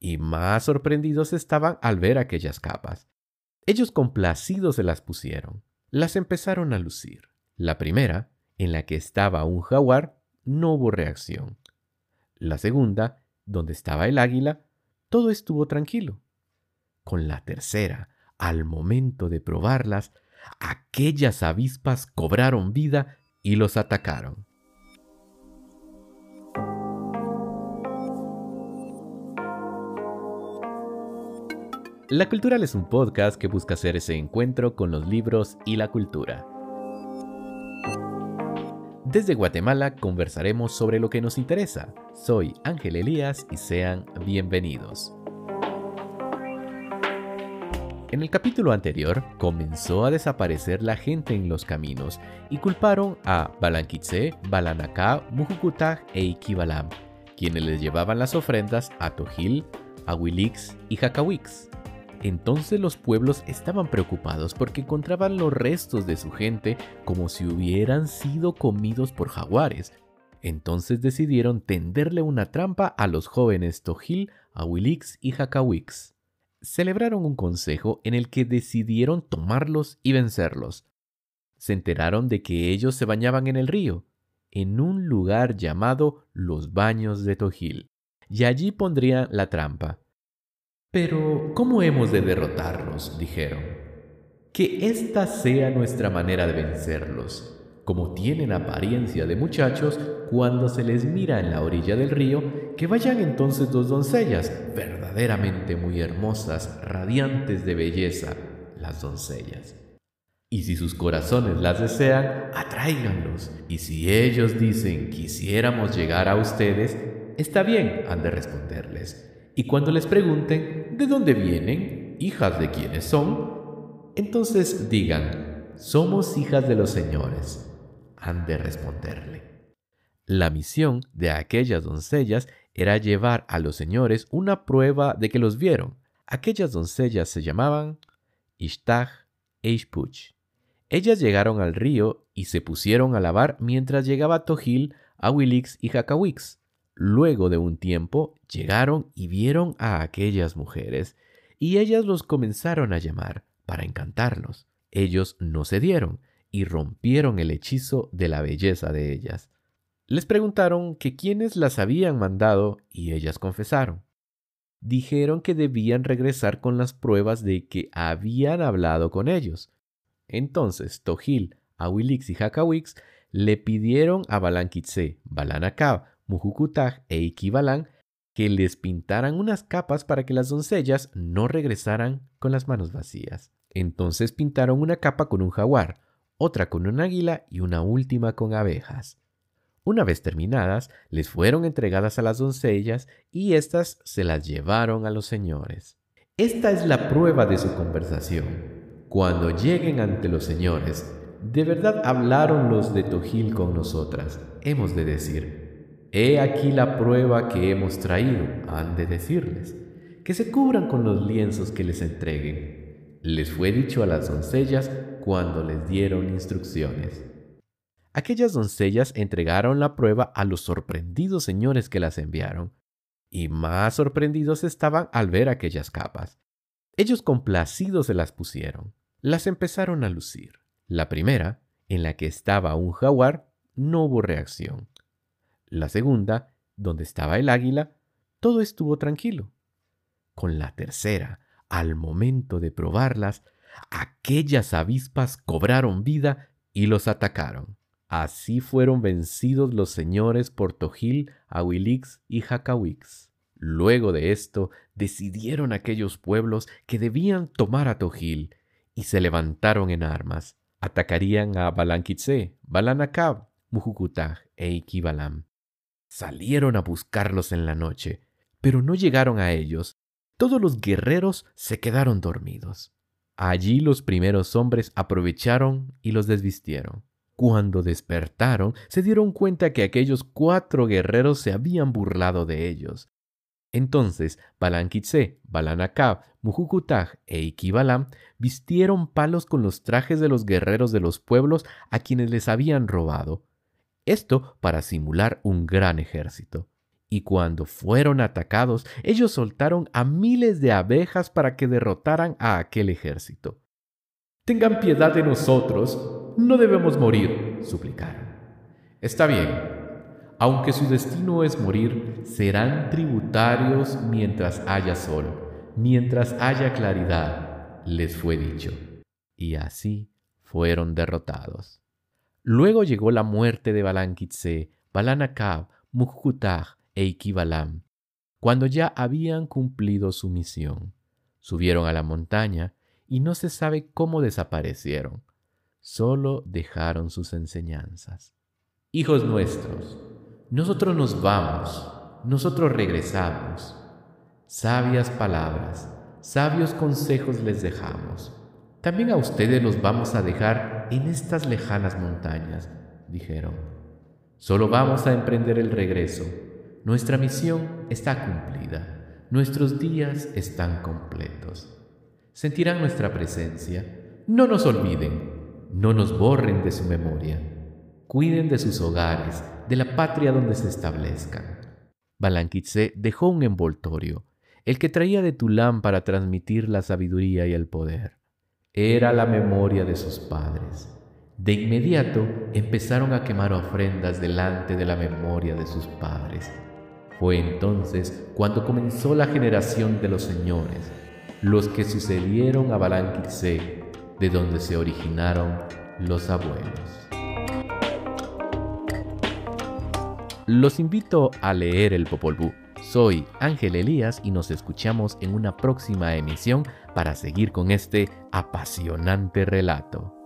y más sorprendidos estaban al ver aquellas capas. Ellos complacidos se las pusieron. Las empezaron a lucir. La primera, en la que estaba un jaguar, no hubo reacción. La segunda, donde estaba el águila, todo estuvo tranquilo. Con la tercera, al momento de probarlas, aquellas avispas cobraron vida y los atacaron. La Cultural es un podcast que busca hacer ese encuentro con los libros y la cultura. Desde Guatemala conversaremos sobre lo que nos interesa. Soy Ángel Elías y sean bienvenidos. En el capítulo anterior comenzó a desaparecer la gente en los caminos y culparon a Balanquitze, Balanacá, Mujucutag e Iquibalam, quienes les llevaban las ofrendas a Tojil, Aguilix y Jacawix. Entonces los pueblos estaban preocupados porque encontraban los restos de su gente como si hubieran sido comidos por jaguares. Entonces decidieron tenderle una trampa a los jóvenes Tojil, Aguilix y Jacawix celebraron un consejo en el que decidieron tomarlos y vencerlos. Se enteraron de que ellos se bañaban en el río, en un lugar llamado los Baños de Tojil, y allí pondrían la trampa. Pero, ¿cómo hemos de derrotarlos? dijeron. Que esta sea nuestra manera de vencerlos como tienen apariencia de muchachos, cuando se les mira en la orilla del río, que vayan entonces dos doncellas, verdaderamente muy hermosas, radiantes de belleza, las doncellas. Y si sus corazones las desean, atráiganlos. Y si ellos dicen quisiéramos llegar a ustedes, está bien, han de responderles. Y cuando les pregunten de dónde vienen, hijas de quiénes son, entonces digan, somos hijas de los señores han de responderle. La misión de aquellas doncellas era llevar a los señores una prueba de que los vieron. Aquellas doncellas se llamaban Ishtag e Ishpuch. Ellas llegaron al río y se pusieron a lavar mientras llegaba Tojil, Awilix y Jacawix. Luego de un tiempo llegaron y vieron a aquellas mujeres, y ellas los comenzaron a llamar para encantarlos. Ellos no cedieron, y rompieron el hechizo de la belleza de ellas. Les preguntaron que quiénes las habían mandado y ellas confesaron. Dijeron que debían regresar con las pruebas de que habían hablado con ellos. Entonces Tojil, Awilix y Hakawix le pidieron a Balanquitze, Balanacab, Mujucutag e Iquibalán que les pintaran unas capas para que las doncellas no regresaran con las manos vacías. Entonces pintaron una capa con un jaguar, otra con un águila y una última con abejas. Una vez terminadas, les fueron entregadas a las doncellas y éstas se las llevaron a los señores. Esta es la prueba de su conversación. Cuando lleguen ante los señores, de verdad hablaron los de Tojil con nosotras. Hemos de decir, he aquí la prueba que hemos traído, han de decirles, que se cubran con los lienzos que les entreguen. Les fue dicho a las doncellas cuando les dieron instrucciones. Aquellas doncellas entregaron la prueba a los sorprendidos señores que las enviaron, y más sorprendidos estaban al ver aquellas capas. Ellos complacidos se las pusieron. Las empezaron a lucir. La primera, en la que estaba un jaguar, no hubo reacción. La segunda, donde estaba el águila, todo estuvo tranquilo. Con la tercera, al momento de probarlas, aquellas avispas cobraron vida y los atacaron. Así fueron vencidos los señores por Tojil, Awilix y Jacawix. Luego de esto, decidieron aquellos pueblos que debían tomar a Tojil y se levantaron en armas. Atacarían a Balanquitze, Balanacab, Mujucutag e Iquibalam. Salieron a buscarlos en la noche, pero no llegaron a ellos. Todos los guerreros se quedaron dormidos. Allí los primeros hombres aprovecharon y los desvistieron. Cuando despertaron, se dieron cuenta que aquellos cuatro guerreros se habían burlado de ellos. Entonces, Balanquitze, Balanacab, Mujucutag e Iquibalam vistieron palos con los trajes de los guerreros de los pueblos a quienes les habían robado. Esto para simular un gran ejército. Y cuando fueron atacados, ellos soltaron a miles de abejas para que derrotaran a aquel ejército. Tengan piedad de nosotros, no debemos morir, suplicaron. Está bien, aunque su destino es morir, serán tributarios mientras haya sol, mientras haya claridad, les fue dicho. Y así fueron derrotados. Luego llegó la muerte de Balankitse, Balanakab, Mukhutaj e Ikibalam, cuando ya habían cumplido su misión. Subieron a la montaña y no se sabe cómo desaparecieron. Solo dejaron sus enseñanzas. Hijos nuestros, nosotros nos vamos, nosotros regresamos. Sabias palabras, sabios consejos les dejamos. También a ustedes los vamos a dejar en estas lejanas montañas, dijeron. Solo vamos a emprender el regreso nuestra misión está cumplida, nuestros días están completos. Sentirán nuestra presencia. No nos olviden, no nos borren de su memoria. Cuiden de sus hogares, de la patria donde se establezcan. Balanquitse dejó un envoltorio, el que traía de Tulán para transmitir la sabiduría y el poder. Era la memoria de sus padres. De inmediato empezaron a quemar ofrendas delante de la memoria de sus padres fue entonces cuando comenzó la generación de los señores, los que sucedieron a Balanquirse, de donde se originaron los abuelos. Los invito a leer el Popol Vuh. Soy Ángel Elías y nos escuchamos en una próxima emisión para seguir con este apasionante relato.